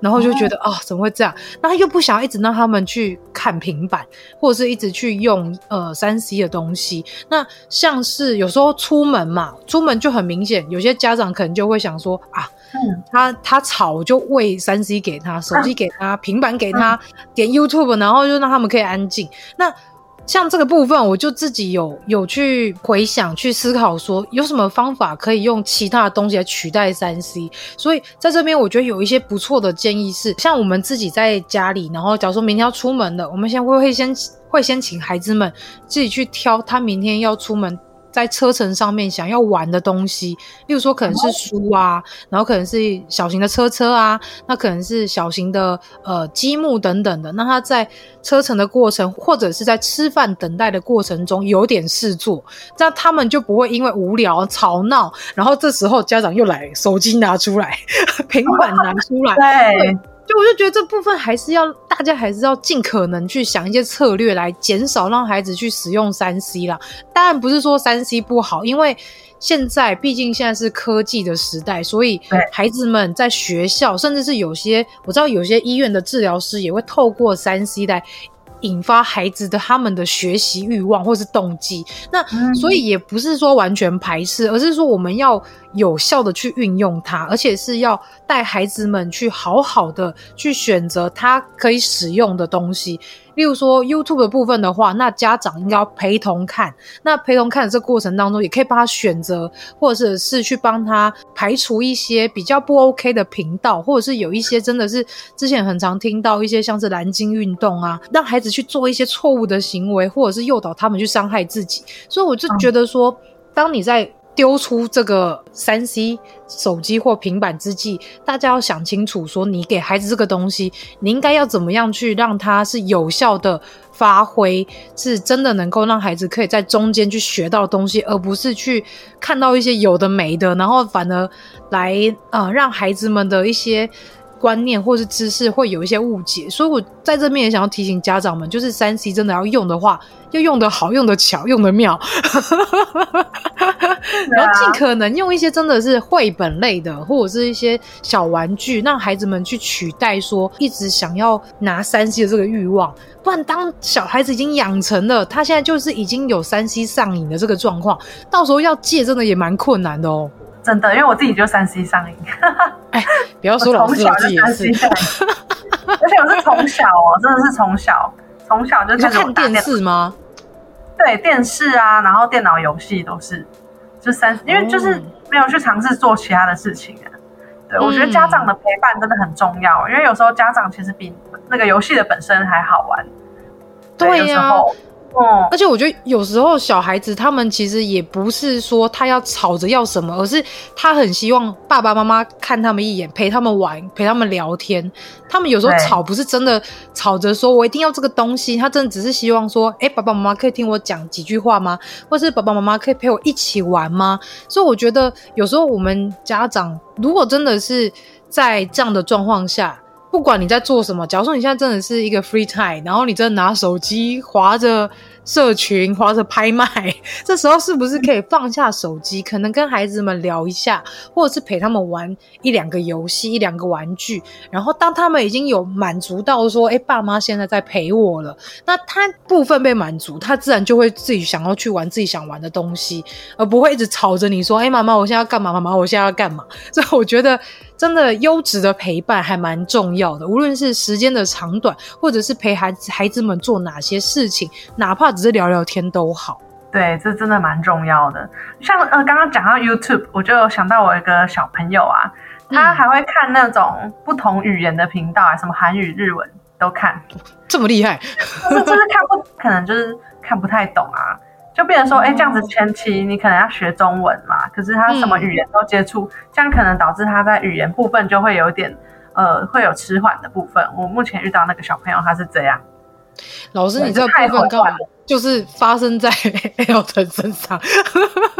然后就觉得啊、哦，怎么会这样？那他又不想要一直让他们去看平板，或者是一直去用呃三 C 的东西。那像是有时候出门嘛，出门就很明显，有些家长可能就会想说啊，嗯，他他吵，我就喂三 C 给他，手机给他，平板给他，点 YouTube，然后就让他们可以安静。那像这个部分，我就自己有有去回想、去思考，说有什么方法可以用其他的东西来取代三 C。所以在这边，我觉得有一些不错的建议是，像我们自己在家里，然后假如说明天要出门的，我们先会会先会先请孩子们自己去挑他明天要出门。在车程上面想要玩的东西，例如说可能是书啊，然后可能是小型的车车啊，那可能是小型的呃积木等等的。那他在车程的过程，或者是在吃饭等待的过程中有点事做，那他们就不会因为无聊吵闹，然后这时候家长又来手机拿出来，[laughs] 平板拿出来，对。就我就觉得这部分还是要大家还是要尽可能去想一些策略来减少让孩子去使用三 C 啦。当然不是说三 C 不好，因为现在毕竟现在是科技的时代，所以孩子们在学校，甚至是有些我知道有些医院的治疗师也会透过三 C 来。引发孩子的他们的学习欲望或是动机，那所以也不是说完全排斥，而是说我们要有效的去运用它，而且是要带孩子们去好好的去选择他可以使用的东西。例如说 YouTube 的部分的话，那家长应该要陪同看。那陪同看的这个过程当中，也可以帮他选择，或者是去帮他排除一些比较不 OK 的频道，或者是有一些真的是之前很常听到一些像是蓝鲸运动啊，让孩子去做一些错误的行为，或者是诱导他们去伤害自己。所以我就觉得说，当你在丢出这个三 C 手机或平板之际，大家要想清楚，说你给孩子这个东西，你应该要怎么样去让他是有效的发挥，是真的能够让孩子可以在中间去学到东西，而不是去看到一些有的没的，然后反而来呃让孩子们的一些。观念或是知识会有一些误解，所以我在这边也想要提醒家长们，就是三 C 真的要用的话，要用的好、用的巧、用的妙，然后尽可能用一些真的是绘本类的，或者是一些小玩具，让孩子们去取代说一直想要拿三 C 的这个欲望。不然，当小孩子已经养成了他现在就是已经有三 C 上瘾的这个状况，到时候要戒真的也蛮困难的哦。真的，因为我自己就三 C 上瘾。哎，不要说老师，我自己也是。而且我是从小哦，真的是从小从小就开始看电视吗？对，电视啊，然后电脑游戏都是，就三，因为就是没有去尝试做其他的事情啊。对，我觉得家长的陪伴真的很重要，嗯、因为有时候家长其实比那个游戏的本身还好玩。对呀。哦，而且我觉得有时候小孩子他们其实也不是说他要吵着要什么，而是他很希望爸爸妈妈看他们一眼，陪他们玩，陪他们聊天。他们有时候吵不是真的吵着说我一定要这个东西，他真的只是希望说，哎，爸爸妈妈可以听我讲几句话吗？或是爸爸妈妈可以陪我一起玩吗？所以我觉得有时候我们家长如果真的是在这样的状况下。不管你在做什么，假如说你现在真的是一个 free time，然后你真的拿手机划着社群，或者拍卖，[laughs] 这时候是不是可以放下手机，可能跟孩子们聊一下，或者是陪他们玩一两个游戏、一两个玩具，然后当他们已经有满足到说，哎，爸妈现在在陪我了，那他部分被满足，他自然就会自己想要去玩自己想玩的东西，而不会一直吵着你说，哎，妈妈，我现在要干嘛？妈妈，我现在要干嘛？[laughs] 所以我觉得。真的优质的陪伴还蛮重要的，无论是时间的长短，或者是陪孩子孩子们做哪些事情，哪怕只是聊聊天都好。对，这真的蛮重要的。像呃，刚刚讲到 YouTube，我就想到我一个小朋友啊，他还会看那种不同语言的频道啊，什么韩语、日文都看，这么厉害？就是就是看不，可能就是看不太懂啊。就变成说，哎，这样子前期你可能要学中文嘛，可是他什么语言都接触，嗯、这样可能导致他在语言部分就会有点，呃，会有迟缓的部分。我目前遇到那个小朋友他是这样。老师，你这个部分刚好就是发生在 [laughs] Elton 身上，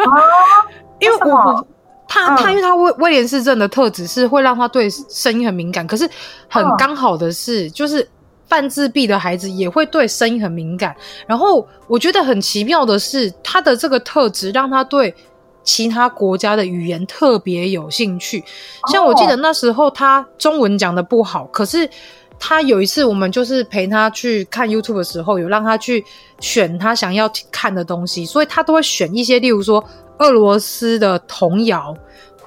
[laughs] 因为我我他他因为他威威廉氏症的特质是会让他对声音很敏感，可是很刚好的是就是。半自闭的孩子也会对声音很敏感，然后我觉得很奇妙的是，他的这个特质让他对其他国家的语言特别有兴趣。像我记得那时候他中文讲的不好，可是他有一次我们就是陪他去看 YouTube 的时候，有让他去选他想要看的东西，所以他都会选一些，例如说俄罗斯的童谣。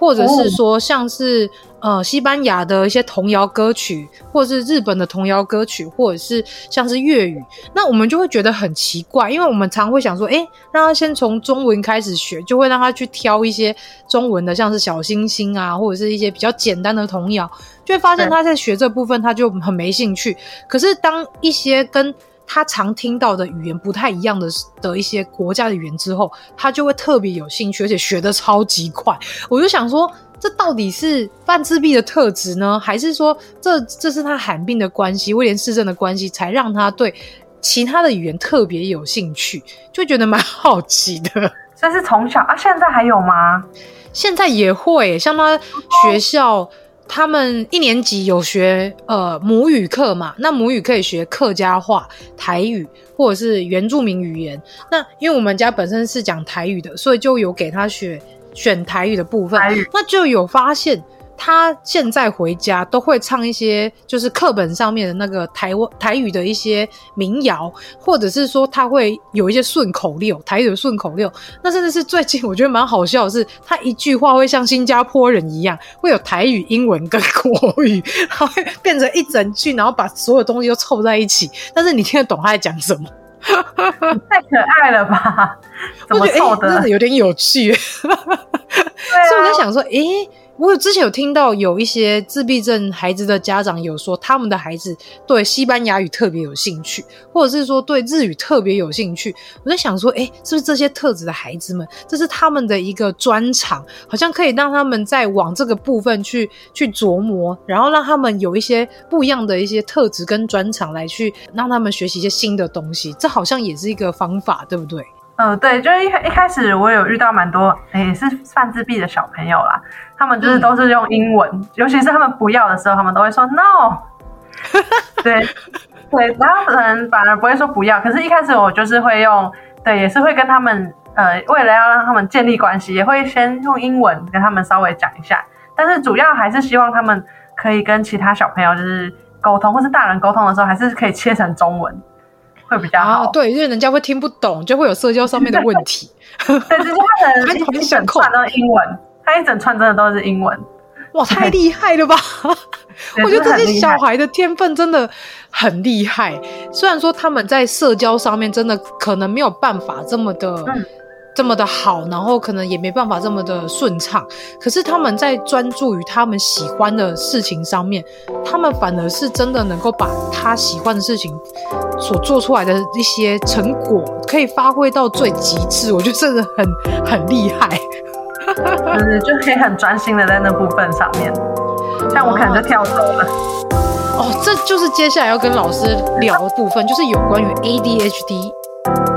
或者是说，像是呃西班牙的一些童谣歌曲，或者是日本的童谣歌曲，或者是像是粤语，那我们就会觉得很奇怪，因为我们常会想说，诶，让他先从中文开始学，就会让他去挑一些中文的，像是小星星啊，或者是一些比较简单的童谣，就会发现他在学这部分他就很没兴趣。可是当一些跟他常听到的语言不太一样的的一些国家的语言之后，他就会特别有兴趣，而且学的超级快。我就想说，这到底是泛自闭的特质呢，还是说这这是他罕病的关系，威廉市政的关系，才让他对其他的语言特别有兴趣？就觉得蛮好奇的。这是从小啊，现在还有吗？现在也会，像他学校。哦他们一年级有学呃母语课嘛？那母语可以学客家话、台语或者是原住民语言。那因为我们家本身是讲台语的，所以就有给他学选台语的部分。那就有发现。他现在回家都会唱一些，就是课本上面的那个台湾台语的一些民谣，或者是说他会有一些顺口溜，台语的顺口溜。那甚至是最近我觉得蛮好笑的是，他一句话会像新加坡人一样，会有台语、英文跟国语，他会变成一整句，然后把所有东西都凑在一起。但是你听得懂他在讲什么？[laughs] 太可爱了吧？怎么凑的？真的有点有趣。所以我在想说，诶。我有之前有听到有一些自闭症孩子的家长有说，他们的孩子对西班牙语特别有兴趣，或者是说对日语特别有兴趣。我在想说，诶，是不是这些特质的孩子们，这是他们的一个专长，好像可以让他们再往这个部分去去琢磨，然后让他们有一些不一样的一些特质跟专长来去让他们学习一些新的东西。这好像也是一个方法，对不对？嗯、呃，对，就是一一开始我有遇到蛮多，也是泛自闭的小朋友啦。他们就是都是用英文，嗯、尤其是他们不要的时候，他们都会说 no。[laughs] 对对，然后可能反而不会说不要。可是，一开始我就是会用，对，也是会跟他们，呃，为了要让他们建立关系，也会先用英文跟他们稍微讲一下。但是主要还是希望他们可以跟其他小朋友就是沟通，或是大人沟通的时候，还是可以切成中文，会比较好。啊、对，因为人家会听不懂，就会有社交上面的问题。[laughs] 对，就是他可能一整串都是英文。他一整串真的都是英文，哇，太厉害了吧！[laughs] 我觉得这些小孩的天分真的很厉害。虽然说他们在社交上面真的可能没有办法这么的、嗯、这么的好，然后可能也没办法这么的顺畅，可是他们在专注于他们喜欢的事情上面，他们反而是真的能够把他喜欢的事情所做出来的一些成果，可以发挥到最极致。我觉得真的很很厉害。就是就可以很专心的在那部分上面，像我可能就跳走了。哦，这就是接下来要跟老师聊的部分，就是有关于 ADHD。